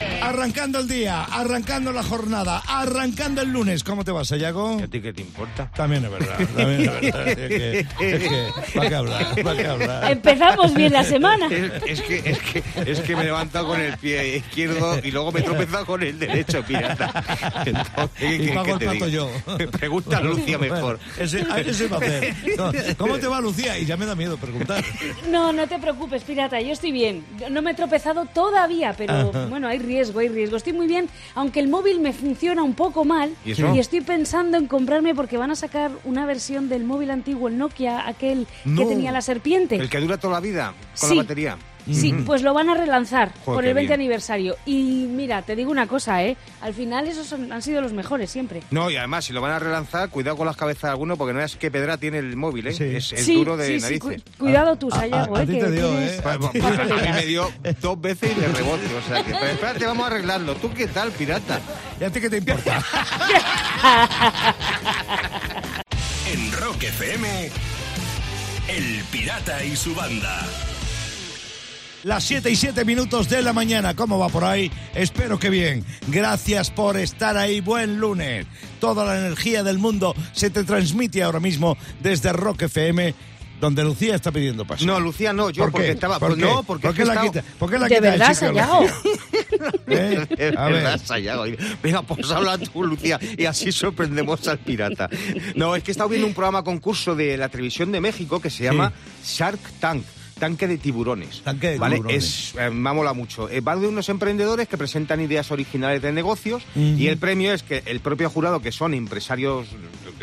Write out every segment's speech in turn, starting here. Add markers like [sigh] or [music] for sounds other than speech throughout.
Arrancando el día, arrancando la jornada, arrancando el lunes. ¿Cómo te vas, Sayago? ¿A ti qué te importa? También es verdad, también es verdad. Es que, es que, ¿para qué hablar? ¿Para qué hablar? Empezamos bien la semana. Es, es que, es, que, es que me he levantado con el pie izquierdo y luego me he tropezado con el derecho, pirata. Entonces, ¿qué Y pago el te plato diga? yo. Pregunta a Lucia mejor. Ese, a ese va a hacer. No, ¿Cómo te va, Lucía? Y ya me da miedo preguntar. No, no te preocupes, pirata, yo estoy bien. No me he tropezado todavía, pero bueno, hay riesgo, hay riesgo. Estoy muy bien, aunque el móvil me funciona un poco mal. ¿Y estoy pensando en comprarme porque van a sacar una versión del móvil antiguo, el Nokia, aquel No. que tenía la serpiente. El que dura toda la vida con Sí. la batería. Sí, pues lo van a relanzar Joder, por el 20 bien. aniversario. Y mira, te digo una cosa, ¿eh? Al final esos son- han sido los mejores siempre. No, y además, si lo van a relanzar, cuidado con las cabezas de alguno, porque no es que Pedra tiene el móvil, ¿eh? Sí. Es, es sí, duro de sí, sí, narices. cu- cuidado tú, A- a- Sayago, a ¿eh? ti que te dio, tienes- ¿eh? A mí me dio dos veces y de rebote, o sea que... Pero [laughs] espérate, vamos a arreglarlo. ¿Tú qué tal, pirata? ¿Y a ti qué te importa? [laughs] En Rock FM, El Pirata y su banda. Las 7 y 7 minutos de la mañana. ¿Cómo va por ahí? Espero que bien. Gracias por estar ahí. Buen lunes. Toda la energía del mundo se te transmite ahora mismo desde Rock FM, donde Lucía está pidiendo paso. No, Lucía no, yo ¿Por porque qué? estaba... ¿Por pues qué? no, porque ¿Por qué la quita? ¿Por qué la De quita verdad, el sitio, Sayago. ¿Eh? [laughs] Ver. verdad, Sayago. Venga, pues habla tú, Lucía, y así sorprendemos al pirata. No, es que he estado viendo un programa concurso de la televisión de México que se llama Shark Tank. Tanque de tiburones. Tanque de ¿vale? tiburones. Es, eh, me mola mucho. Eh, va de unos emprendedores que presentan ideas originales de negocios y el premio es que el propio jurado, que son empresarios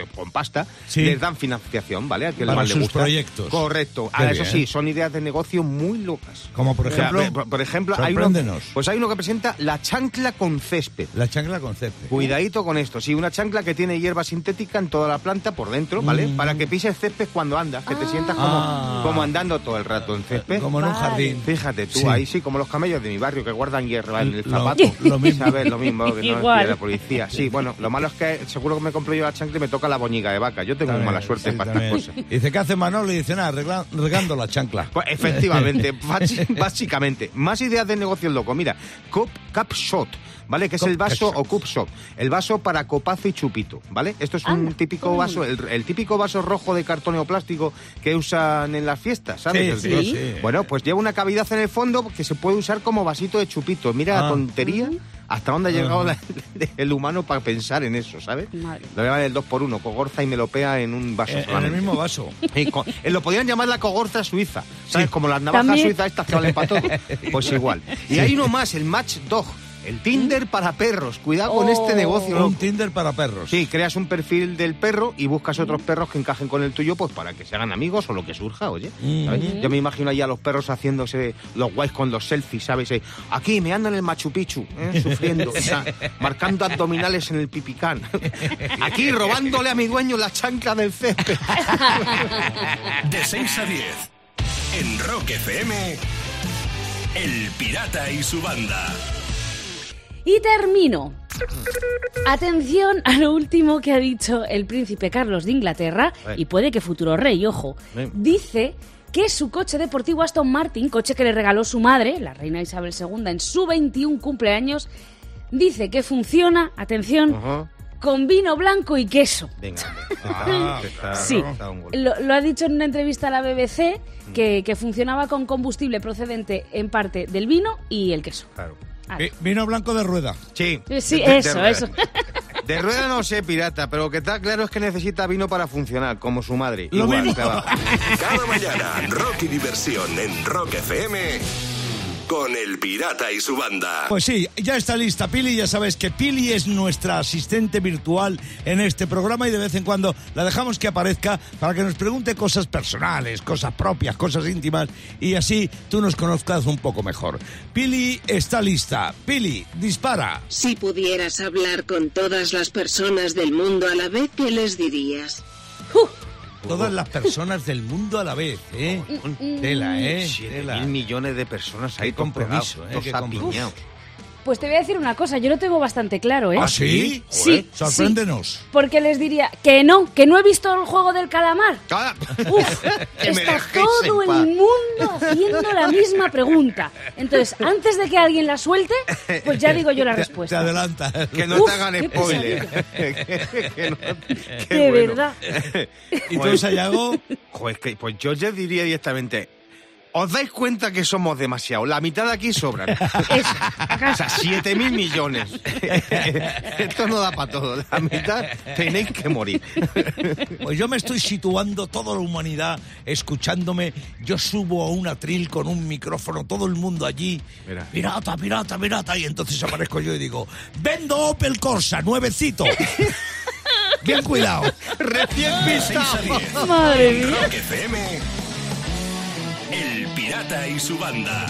con pasta, Sí. les dan financiación, ¿vale? A quien Para más le sus gusta. proyectos. Correcto. Qué Ah, eso sí, son ideas de negocio muy locas. Como por O sea, ejemplo. por, por ejemplo, hay uno, pues hay uno que presenta la chancla con césped. La chancla con césped. Cuidadito con esto, sí, una chancla que tiene hierba sintética en toda la planta por dentro, ¿vale? Mm. Para que pises césped cuando andas, que te sientas como, Ah. como andando todo el rato en césped. Como en un jardín. Fíjate tú, Sí. ahí sí, como los camellos de mi barrio que guardan hierba en el zapato. lo mismo. ¿Sabes? Lo mismo que no la policía. Sí, bueno, lo malo es que seguro que me compro yo la chancla y me toca la boñiga de vaca. Yo tengo También, mala suerte sí, para también. estas cosas. Dice, ¿qué hace Manolo? Y dice, nada, regla- regando la chancla. Pues efectivamente, [laughs] básicamente. Más ideas de negocio loco. Mira, Cup, cup Shot, ¿vale? Que es Cup el vaso, o Cup Shot, el vaso para copazo y chupito, ¿vale? Esto es un típico vaso, el, el típico vaso rojo de cartón o plástico que usan en las fiestas, ¿sabes? Sí, sí, sí. Bueno, pues lleva una cavidad en el fondo que se puede usar como vasito de chupito. Mira Ah. la tontería. Hasta dónde ha llegado la- el humano para pensar en eso, ¿sabes? Madre. Lo llaman el 2x1, cogorza y melopea en un vaso Eh, en el mismo vaso. [laughs] Eh, lo podrían llamar la cogorza suiza, ¿sabes? Como las navajas También. suizas estas que valen para todo. [laughs] Pues igual. Y hay uno más, el Match Dog, el Tinder para perros. Cuidado con Oh. este negocio, Un loco. Tinder para perros. Sí, creas un perfil del perro y buscas otros perros que encajen con el tuyo, pues para que se hagan amigos o lo que surja, oye. ¿sabes? Yo me imagino ahí a los perros haciéndose los guays con los selfies, ¿sabes? Eh, Aquí me ando en el Machu Picchu, ¿eh? [laughs] sufriendo, o sea, marcando abdominales en el pipicán. [laughs] Aquí robándole a mi dueño la chancla del césped. [laughs] De 6 a 10. En Rock FM, El Pirata y su banda. Y termino. Atención a lo último que ha dicho el príncipe Carlos de Inglaterra, y puede que futuro rey, ojo. Dice que su coche deportivo Aston Martin, coche que le regaló su madre, la reina Isabel II, en su 21 cumpleaños, dice que funciona, atención, Ajá. con vino blanco y queso. Venga, [laughs] Ah, está- Sí, lo, lo ha dicho en una entrevista a la BBC que, que funcionaba con combustible procedente en parte del vino y el queso. Claro. Vi- Vino blanco de rueda. Sí, Sí, de- eso, rueda. eso. De rueda no sé, pirata, pero lo que está claro es que necesita vino para funcionar, como su madre. Lo Igual, mismo. Cada mañana, rock y diversión en Rock FM con El Pirata y su banda. Pues sí, ya está lista Pili, ya sabes que Pili es nuestra asistente virtual en este programa y de vez en cuando la dejamos que aparezca para que nos pregunte cosas personales, cosas propias, cosas íntimas y así tú nos conozcas un poco mejor. Pili está lista. Pili, dispara. Si pudieras hablar con todas las personas del mundo a la vez, ¿qué les dirías? Todas las personas del mundo a la vez, ¿eh? Tela, ¿eh? Tela. mil millones de personas ahí Qué compromiso, ¿eh? Qué compromiso. Pues te voy a decir una cosa, yo lo tengo bastante claro, ¿eh? ¿Ah, sí? Sí, Sorpréndenos. Porque les diría que no, que no he visto el juego del calamar. Ah, Uf, [laughs] está todo el paz. mundo haciendo la misma pregunta. Entonces, antes de que alguien la suelte, pues ya digo yo la Te, respuesta. adelanta. Que no Uf, te hagan spoiler. [laughs] Que no- qué De bueno. verdad. [laughs] ¿Y tú, Sayago? Joder, que, pues yo ya diría directamente. ¿Os dais cuenta que somos demasiado? La mitad de aquí sobran. [laughs] O sea, 7 mil millones. [laughs] Esto no da para todo. La mitad tenéis que morir. [laughs] Pues yo me estoy situando toda la humanidad escuchándome. Yo subo a un atril con un micrófono, todo el mundo allí. Mira. Pirata, pirata, pirata. Y entonces aparezco yo y digo, vendo Opel Corsa, nuevecito. Bien cuidado. Recién De 6 a pistado. 10. Madre mía. El pirata y su banda.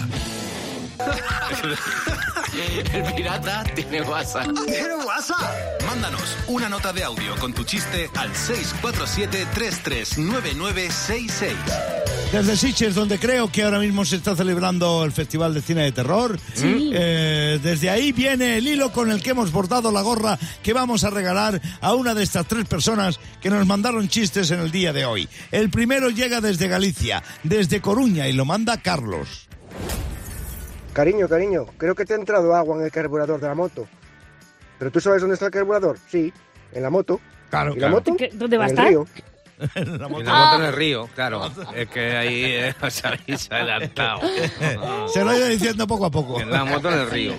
[laughs] El pirata tiene WhatsApp. ¿Tiene WhatsApp? Mándanos una nota de audio con tu chiste al 647-339966. Desde Sitges, donde creo que ahora mismo se está celebrando el Festival de Cine de Terror. Sí. Eh, desde ahí viene el hilo con el que hemos bordado la gorra que vamos a regalar a una de estas tres personas que nos mandaron chistes en el día de hoy. El primero llega desde Galicia, desde Coruña, y lo manda Carlos. Cariño, cariño, creo que te ha entrado agua en el carburador de la moto. ¿Pero tú sabes dónde está el carburador? Sí, en la moto. Claro, ¿Y la moto? ¿Qué- dónde va a estar? el río. [laughs] La Y moto- la moto en el río, claro. Es que ahí eh, [laughs] os habéis adelantado. [laughs] Se lo he ido diciendo poco a poco. En la moto en el río.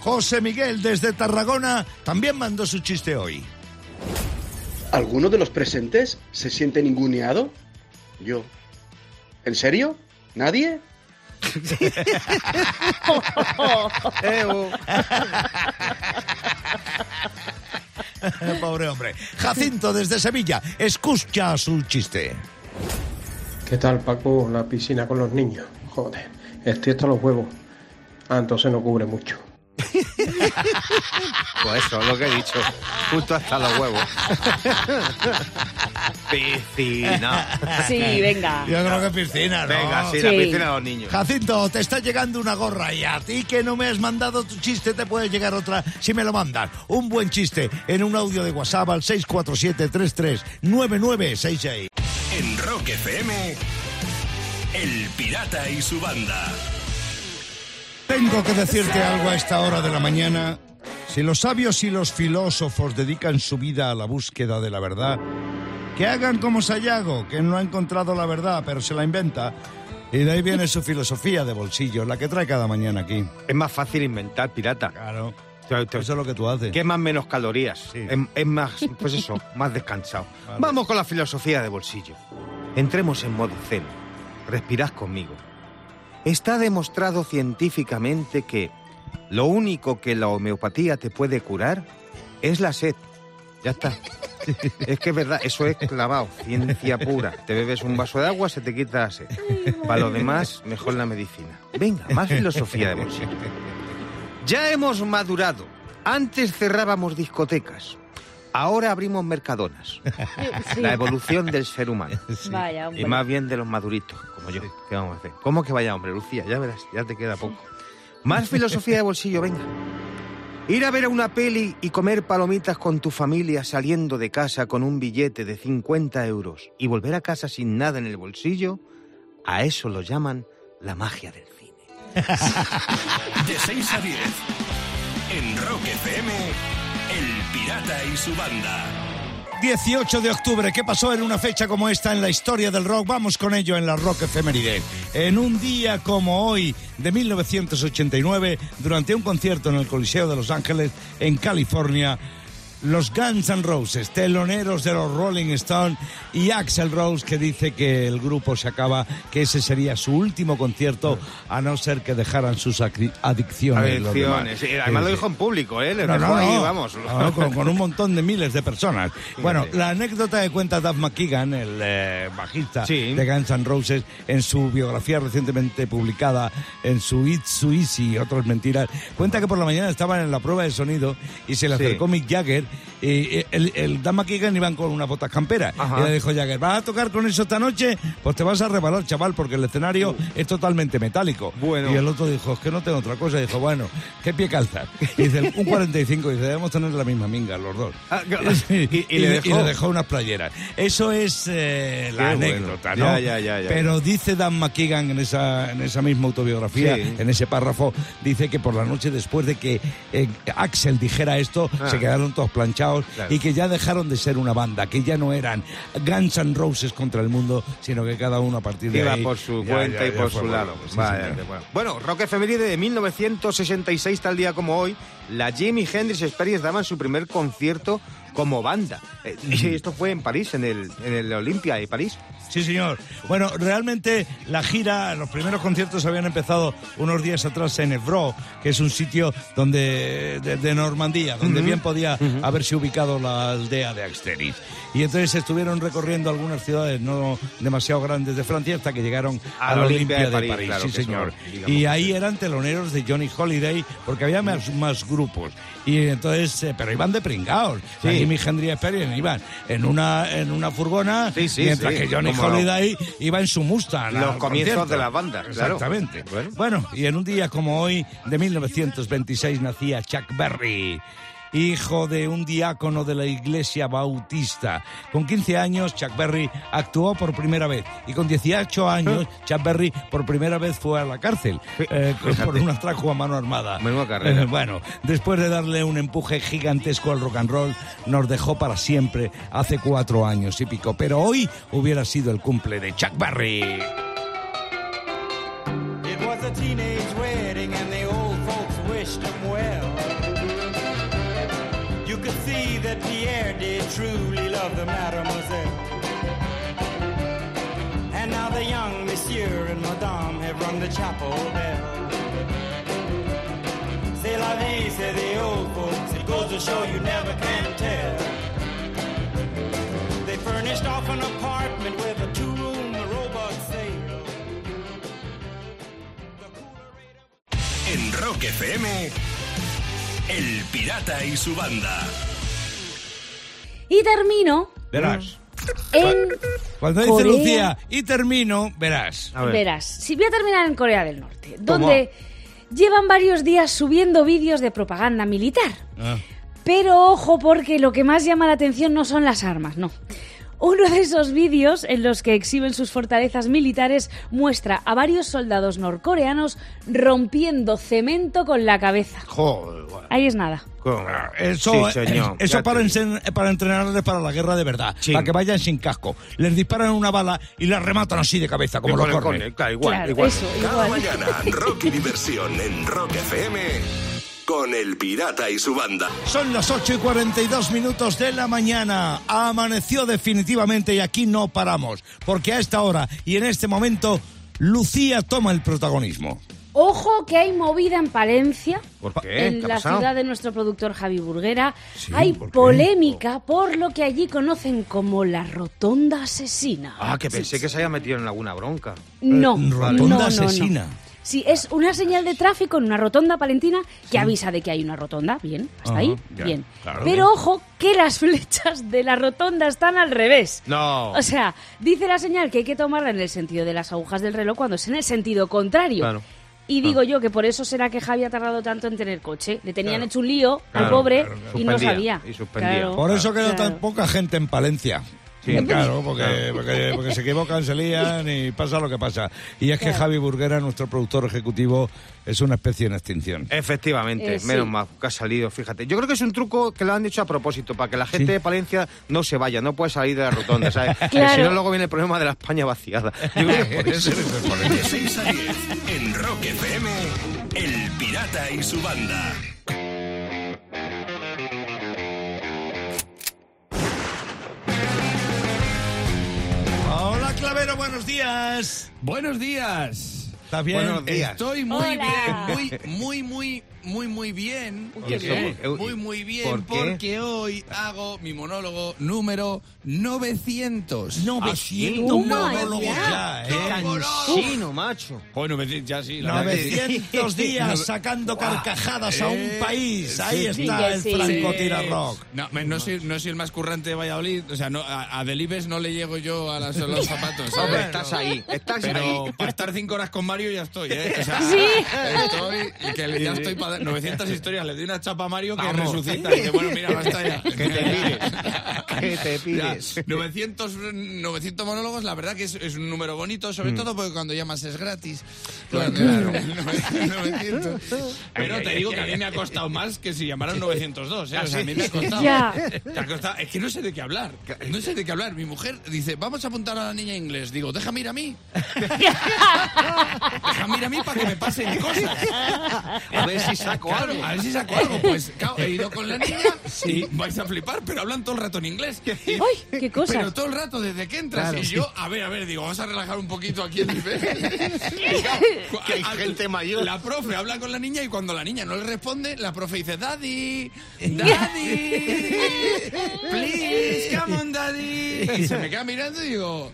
José Miguel, desde Tarragona, también mandó su chiste hoy. ¿Alguno de los presentes se siente ninguneado? Yo. ¿En serio? ¿Nadie? [laughs] Pobre hombre. Jacinto, desde Sevilla, escucha su chiste. ¿Qué tal, Paco? La piscina con los niños. Joder, estoy hasta los huevos. Ah, entonces no cubre mucho. [laughs] Pues eso es lo que he dicho. Justo hasta los huevos. [laughs] Piscina. Sí, venga. Yo creo que piscina, ¿no? Venga, sí, la Sí. piscina de los niños. Jacinto, te está llegando una gorra y a ti que no me has mandado tu chiste te puede llegar otra si me lo mandas. Un buen chiste en un audio de WhatsApp al 647-339966. En Rock FM. El pirata y su banda. Tengo que decirte algo a esta hora de la mañana. Si los sabios y los filósofos dedican su vida a la búsqueda de la verdad, que hagan como Sayago, que no ha encontrado la verdad, pero se la inventa. Y de ahí viene su filosofía de bolsillo, la que trae cada mañana aquí. Es más fácil inventar, pirata. Claro. Eso es lo que tú haces. Que es más menos calorías. Sí. Es, es más, pues eso, [laughs] más descansado. Vale. Vamos con la filosofía de bolsillo. Entremos en modo zen. Respirad conmigo. Está demostrado científicamente que lo único que la homeopatía te puede curar es la sed. Ya está. Es que es verdad, eso es clavado, ciencia pura. Te bebes un vaso de agua, se te quita la sed. Para lo demás, mejor la medicina. Venga, más filosofía de bolsillo. Ya hemos madurado. Antes cerrábamos discotecas. Ahora abrimos mercadonas. [laughs] Sí. La evolución del ser humano. [laughs] Vaya, hombre. Y más bien de los maduritos, como yo. ¿Qué vamos a hacer? ¿Cómo que vaya, hombre, Lucía? Ya verás, ya te queda poco. Más filosofía de bolsillo, venga. Ir a ver a una peli y comer palomitas con tu familia saliendo de casa con un billete de 50 euros y volver a casa sin nada en el bolsillo, a eso lo llaman la magia del cine. [laughs] De 6 a 10. En Rock FM. El pirata y su banda. 18 de octubre, ¿qué pasó en una fecha como esta en la historia del rock? Vamos con ello en la Rock Efeméride. En un día como hoy de 1989, durante un concierto en el Coliseo de Los Ángeles, en California, los Guns N' Roses, teloneros de los Rolling Stones y Axel Rose que dice que el grupo se acaba, que ese sería su último concierto a no ser que dejaran sus adicciones. Adicciones. Además lo dijo en público, ¿eh? Le No, dejó no, ahí, no. vamos. Con, con un montón de miles de personas. Bueno, la anécdota que cuenta Duff McKagan, el eh, bajista Sí. de Guns N' Roses, en su biografía recientemente publicada en su It's So Easy y otras mentiras, cuenta que por la mañana estaban en la prueba de sonido y se le acercó Mick Jagger y el, el Dan McKeegan iban con unas botas camperas. Ajá. Y le dijo Jagger, ¿vas a tocar con eso esta noche? Pues te vas a rebalar, chaval, porque el escenario es totalmente metálico. Bueno. Y el otro dijo, es que no tengo otra cosa. Y dijo, bueno, ¿qué pie calzas? Y dice, un 45. Y dice, debemos tener la misma minga, los dos. Ah, [laughs] y, Y- y y le le dejó. dejó unas playeras. Eso es eh, la Qué bueno. anécdota, Ya, ¿no? ya, ya, ya. Pero dice Dan McKeegan en esa, en esa misma autobiografía, Sí. en ese párrafo, dice que por la noche después de que eh, Axel dijera esto, Ah. se quedaron todos planchados Claro. y que ya dejaron de ser una banda, que ya no eran Guns N' Roses contra el mundo, sino que cada uno a partir de Iba ahí... por su ya- cuenta ya- y por su bueno, lado. sí, Vaya, señor. qué bueno. Bueno, rock efeméride de 1966, tal día como hoy, la Jimi Hendrix Experience daban su primer concierto como banda. Eh, esto fue en París, en el, en el Olympia de París. Sí, señor. Bueno, realmente la gira, los primeros conciertos habían empezado unos días atrás en Evreux, que es un sitio donde de, de Normandía, donde bien podía haberse ubicado la aldea de Axteris. Y entonces estuvieron recorriendo algunas ciudades no demasiado grandes de Francia hasta que llegaron A a la Olimpia Olimpia de de París, París. claro, sí, señor. son, Y ahí eran teloneros de Johnny Holiday, porque había más, más grupos. Y entonces, eh, pero iban de pringados. Sí. Jimi Hendrix Experience iban en una, en una furgona, mientras que Johnny no. Holiday iba en su Mustang. Los comienzos concierto. de las bandas, claro. Exactamente. Bueno. Bueno. y en un día como hoy, de 1926, nacía Chuck Berry. Hijo de un diácono de la iglesia bautista. Con 15 años, Chuck Berry actuó por primera vez. Y con 18 años, [laughs] Chuck Berry por primera vez fue a la cárcel. eh, por un atraco a mano armada. Menuda carrera. Eh, bueno, después de darle un empuje gigantesco al rock and roll, nos dejó para siempre hace cuatro años y pico. Pero hoy hubiera sido el cumple de Chuck Berry. Chapel bell. C'est la vie, say the old folks. It goes to show you never can tell. They furnished off an apartment with a two-room robot sale. En Rock FM, El Pirata y su banda. Y termino Verás. En Cuando dice Corea. Lucía y termino, verás. A ver. Verás, si voy a terminar en Corea del Norte, donde llevan varios días subiendo vídeos de propaganda militar. Ah. Pero ojo, porque lo que más llama la atención no son las armas, no. Uno de esos vídeos en los que exhiben sus fortalezas militares muestra a varios soldados norcoreanos rompiendo cemento con la cabeza. Joder. Ahí es nada. ¿Cómo? Eso, Sí, señor. eso Ya para, te- ensen- para entrenarles para la guerra de verdad. Sí. Para que vayan sin casco. Les disparan una bala y las rematan así de cabeza, como los cornes. claro, igual, claro, igual. eso, Cada igual. mañana, rock y diversión en Rock FM con El Pirata y su banda. Son las 8 y 42 minutos de la mañana. Amaneció definitivamente y aquí no paramos. Porque a esta hora y en este momento, Lucía toma el protagonismo. Ojo que hay movida en Palencia. ¿Por qué? En ¿Qué ha la pasado? ciudad de nuestro productor Javi Burguera. Sí, hay polémica por lo que allí conocen como la rotonda asesina. Ah, que pensé que se había metido en alguna bronca. No, Eh, rotonda no, no, no. Sí, es una señal de tráfico en una rotonda palentina que avisa de que hay una rotonda. Bien, hasta ahí, ya, bien. claro. Pero ojo que las [laughs] flechas de la rotonda están al revés. No. O sea, dice la señal que hay que tomarla en el sentido de las agujas del reloj cuando es en el sentido contrario. Claro. Y digo yo que por eso será que Javi ha tardado tanto en tener coche. Le tenían Claro. hecho un lío al Claro, pobre claro, claro. y no Suspendía, sabía. y suspendía. Claro, Por eso queda claro. tan poca gente en Palencia. Sí. claro, porque, porque, porque se equivocan, se lían y pasa lo que pasa. Y es que Claro. Javi Burguera, nuestro productor ejecutivo, es una especie en extinción. Efectivamente, Eh, sí. menos mal que ha salido, fíjate. Yo creo que es un truco que lo han hecho a propósito, para que la gente Sí. de Palencia no se vaya, no puede salir de la rotonda, ¿sabes? [laughs] Claro. Si no, luego viene el problema de la España vaciada. [laughs] Yo creo que por eso. De 6 [laughs] a 10 en Rock FM, El Pirata y su banda. Clavero, buenos días. Buenos días. ¿Estás bien? Buenos días. Estoy muy Hola. bien, muy, muy, muy, muy, muy bien. ¿Y eso ¿Eh? Muy, muy bien, ¿por porque hoy hago mi monólogo número 900. 900 Oh my monólogos God. ya, ¿eh? Cansino, macho. Bueno, ya sí. la verdad que- 900 días sacando carcajadas a un Eh, país. Ahí está el. Franco. Tira Rock. No, no, soy, no soy el más currante de Valladolid. O sea, no, a, a Delibes no le llego yo a, las- a los [laughs] zapatos. ¿sabes? Hombre, estás ahí, estás Pero ahí. para estar cinco horas con Mario ya estoy, ¿eh? O sea, Sí. estoy, y que ya estoy [laughs] para 900 [laughs] historias. Le doy una chapa a Mario que Vamos. resucita. Y dice, bueno, mira, basta ya. [laughs] Que te pires. [laughs] Que te Ya, pires. 900, 900 monólogos, la verdad que es, es un número bonito, sobre todo porque cuando llamas es gratis. Claro, 900. [laughs] Pero te digo que a mí me ha costado más que si llamaran 902, [laughs] ¿eh? O sea, a mí me ha costado. Ya. Ha costado. Es que no sé de qué hablar. No sé de qué hablar. Mi mujer dice, vamos a apuntar a la niña inglés. Digo, déjame ir a mí. déjame ir a mí para que me pasen cosas. A ver si saco Claro, algo. a ver si saco algo. Pues claro, he ido con la niña y vais a flipar, pero hablan todo el rato en inglés. ¡Ay, qué cosas! pero todo el rato, desde que entras. y yo, a ver, a ver, digo, vamos a relajar un poquito aquí el [laughs] nivel. Que hay a- gente mayor. La profe habla con la niña y cuando la niña no le responde, la profe dice, Daddy, [laughs] Daddy, [laughs] please, come on, Daddy. Y se me queda mirando y digo...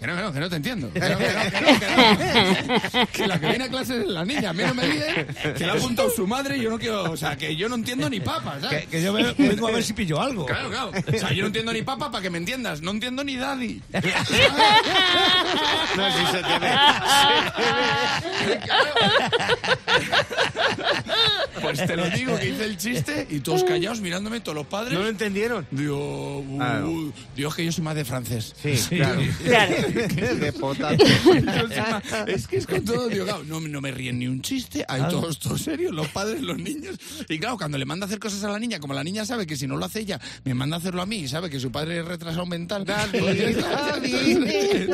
Que no, que no, que no te entiendo. Que, no, que, no, que, no, que, no. Que la que viene a clase es la niña. A mí no me dice que la ha apuntado su madre y yo no quiero... O sea, que yo no entiendo ni papa, ¿sabes? Que, que yo ve- vengo a ver si pillo algo. Claro, claro. O sea, yo no entiendo ni papa para que me entiendas. No entiendo ni daddy. No, si se te ve. [laughs] [laughs] Pues te lo digo, que hice el chiste y todos callados mirándome, todos los padres. ¿No lo entendieron? Digo, uh, Ah, no. Dios, que yo soy más de francés. Sí, [laughs] claro. [laughs] Claro. [laughs] De potato. Es que es con todo, digo, claro, no, no me ríen ni un chiste, hay Ah. todos, todos serios, los padres, los niños. Y claro, cuando le manda a hacer cosas a la niña, como la niña sabe que si no lo hace ella, me manda a hacerlo a mí y sabe que su padre es retrasado mental. Daddy, pues, daddy.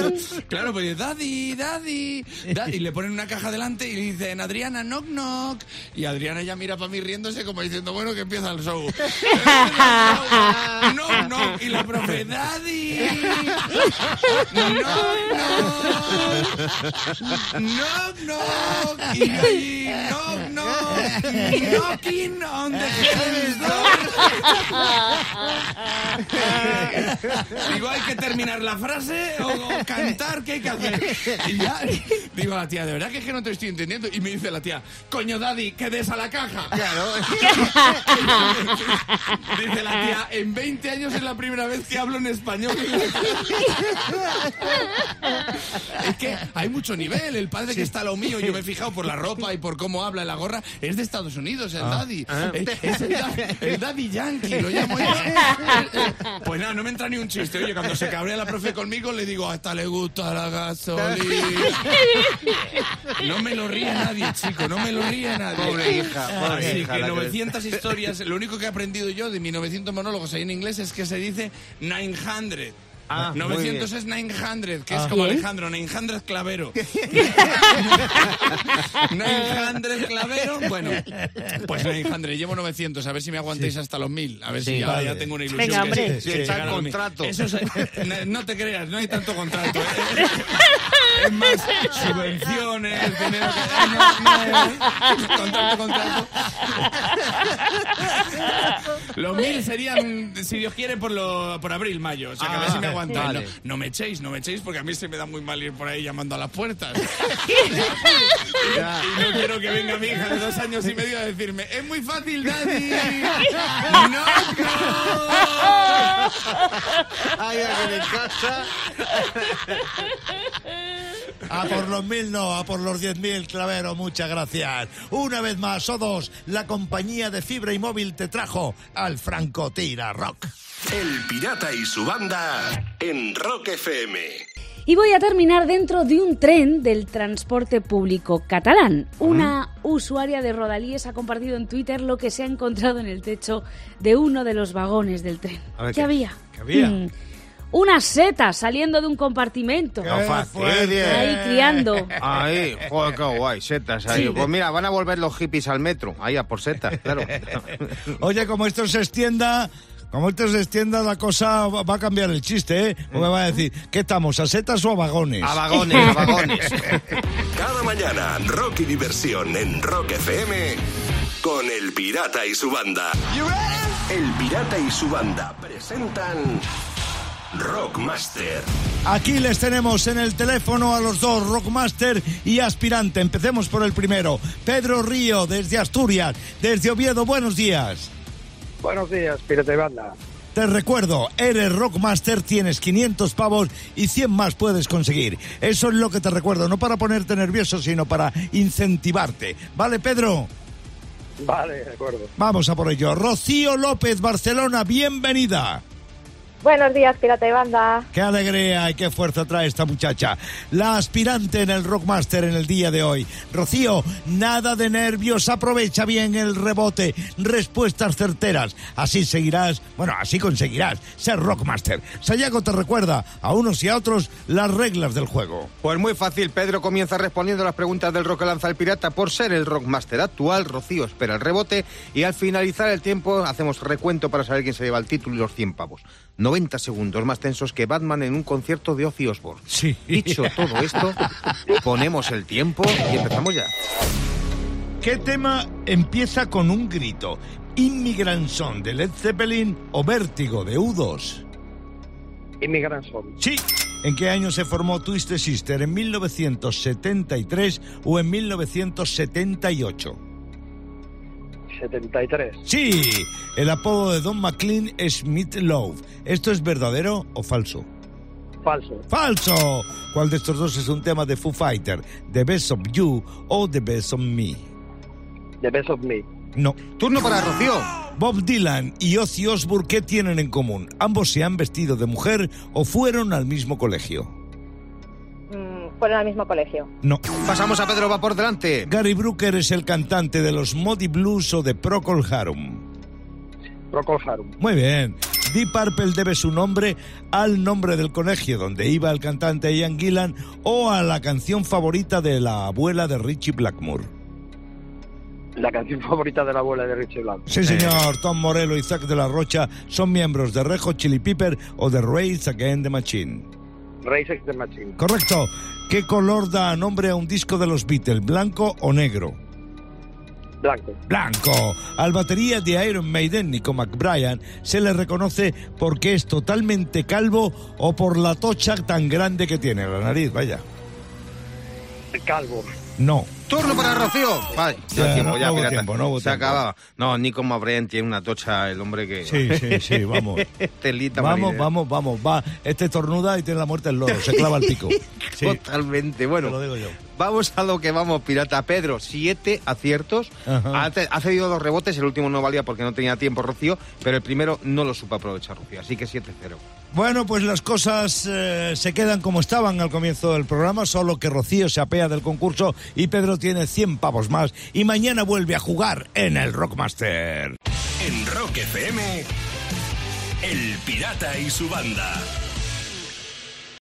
Claro, pues daddy, daddy, daddy. Y le ponen una caja delante y le dicen, Adriana, knock, knock. Y Adriana ya mira para mí riéndose como diciendo, bueno, que empieza el show. [laughs] No, no. Y la profe, daddy. No, no. Knock, knock. Y yo allí, knock, knock. Knocking on the heaven's door. [laughs] Digo, hay que terminar la frase o, o cantar, ¿qué hay que hacer? Y ya, digo a la tía, de verdad que es que no te estoy entendiendo. Y me dice la tía, coño, daddy, que des a la caja. Claro. [laughs] Dice la tía, en 20 años es la primera vez que hablo en español. [laughs] Es que hay mucho nivel. El padre que está a lo mío, yo me he fijado por la ropa y por cómo habla la gorra, es de Estados Unidos, el daddy. Ah. Es, es el, el daddy yankee, lo llamo yo. [laughs] Pues nada, no me entra ni un chiste. Oye, cuando se cabrea la profe conmigo, le digo, hasta le gusta la gasolina. No me lo ríe nadie, chico, no me lo ríe nadie. Pobre hija, pobre Así hija, que la que- 900 historias, lo único que he aprendido yo de mis 900 monólogos ahí en inglés es que se dice 900. Ah, muy 900 bien. es 900, que es Ah. como. Alejandro, 900 clavero. [laughs] 900 clavero, bueno, pues 900, llevo 900, a ver si me aguantáis hasta los 1000, a ver si ya, vale. ya tengo una ilusión. Venga, que hombre. Sí, que está llegar el a los 1000. contrato. Eso es- no, no te creas, no hay tanto contrato. ¿eh? Es más, subvenciones, dinero que... No, no, contrato, contrato. Los mil serían, si Dios quiere, por, lo, por abril, mayo. O sea, que a ver si me vale. No, no me echéis, no me echéis, porque a mí se me da muy mal ir por ahí llamando a las puertas. [laughs] Ya. Y no quiero que venga mi hija de dos años y medio a decirme, es muy fácil, daddy. [laughs] No, no. Hay alguien en casa. A por los mil no, a por los diez mil, Clavero, muchas gracias. Una vez más, o dos, la compañía de fibra y móvil te trajo al Franco Tira Rock. El pirata y su banda en Rock FM. Y voy a terminar dentro de un tren del transporte público catalán. Una usuaria de Rodalíes ha compartido en Twitter lo que se ha encontrado en el techo de uno de los vagones del tren. A ver, ¿Qué ¿qué- había? qué había? Mm, una seta saliendo de un compartimento. No fastidies. Ahí criando. Ahí, joder, qué guay, setas ahí. Sí. Pues mira, van a volver los hippies al metro, ahí a por setas, claro. [laughs] Oye, como esto se extienda, como esto se extienda, la cosa va a cambiar el chiste, ¿eh? Porque va a decir, ¿qué estamos, a setas o a vagones? A vagones, a [laughs] vagones. [laughs] Cada mañana, rock y diversión en Rock FM con El Pirata y su banda. El Pirata y su banda presentan Rockmaster. Aquí les tenemos en el teléfono a los dos, Rockmaster y aspirante. Empecemos por el primero. Pedro Río, desde Asturias, desde Oviedo. Buenos días. Buenos días, Pirata y Banda. Te recuerdo, eres Rockmaster, tienes 500 pavos y 100 más puedes conseguir. Eso es lo que te recuerdo, no para ponerte nervioso, sino para incentivarte. ¿Vale, Pedro? Vale, de acuerdo. Vamos a por ello. Rocío López, Barcelona, bienvenida. Buenos días, Pirata y Banda. Qué alegría y qué fuerza trae esta muchacha. La aspirante en el Rockmaster en el día de hoy. Rocío, nada de nervios, aprovecha bien el rebote. Respuestas certeras. Así seguirás, bueno, así conseguirás ser Rockmaster. Sayago te recuerda a unos y a otros las reglas del juego. Pues muy fácil, Pedro comienza respondiendo las preguntas del rock que lanza el pirata por ser el Rockmaster actual, Rocío espera el rebote y al finalizar el tiempo hacemos recuento para saber quién se lleva el título y los 100 pavos. 90 segundos más tensos que Batman en un concierto de Ozzy Osbourne. Sí. Dicho todo esto, ponemos el tiempo y empezamos ya. ¿Qué tema empieza con un grito? ¿Immigrant Song de Led Zeppelin o Vértigo de U2? Immigrant Song. Sí. ¿En qué año se formó Twisted Sister? ¿En 1973 o en 1978? 73. Sí, el apodo de Don McLean es Meat Love. ¿Esto es verdadero o falso? Falso. ¡Falso! ¿Cuál de estos dos es un tema de Foo Fighter? ¿The Best of You o The Best of Me? The Best of Me. No. Turno para Rocío. Bob Dylan y Ozzy Osbourne, ¿qué tienen en común? ¿Ambos se han vestido de mujer o fueron al mismo colegio? Fueron al mismo colegio. No. Pasamos a Pedro, va por delante. Gary Brooker es el cantante de los Muddy Blues o de Procol Harum. Procol Harum. Muy bien. Deep Purple debe su nombre al nombre del colegio donde iba el cantante Ian Gillan o a la canción favorita de la abuela de Richie Blackmore. La canción [laughs] favorita de la abuela de Richie Blanco. Sí, señor. Tom Morello y Zack de la Rocha son miembros de Red Hot Chili Pepper o de Rage Against the Machine. Against the Machine. Correcto. ¿Qué color da nombre a un disco de los Beatles? ¿Blanco o negro? Blanco. Blanco. Al batería de Iron Maiden, Nico McBrien, se le reconoce porque es totalmente calvo o por la tocha tan grande que tiene la nariz, vaya. Calvo. No. Turno para Rocío. Vale, ya, tiempo, no- ya, no pirata. tiempo, no Se tiempo. acababa. No, Nico Mabrén tiene una tocha, el hombre que... Sí, sí, sí, vamos. [laughs] Telita Vamos, vamos, vamos. Va, este tornuda y tiene la muerte el loro, se clava el pico. [laughs] Sí, Totalmente. Bueno, te lo digo yo. vamos a lo que vamos, pirata. Pedro, siete aciertos. Ha, ha cedido dos rebotes, el último no valía porque no tenía tiempo Rocío, pero el primero no lo supo aprovechar Rocío, así que 7-0. Bueno, pues las cosas eh, se quedan como estaban al comienzo del programa, solo que Rocío se apea del concurso y Pedro tiene 100 pavos más y mañana vuelve a jugar en el Rockmaster. En Rock FM, El Pirata y su banda.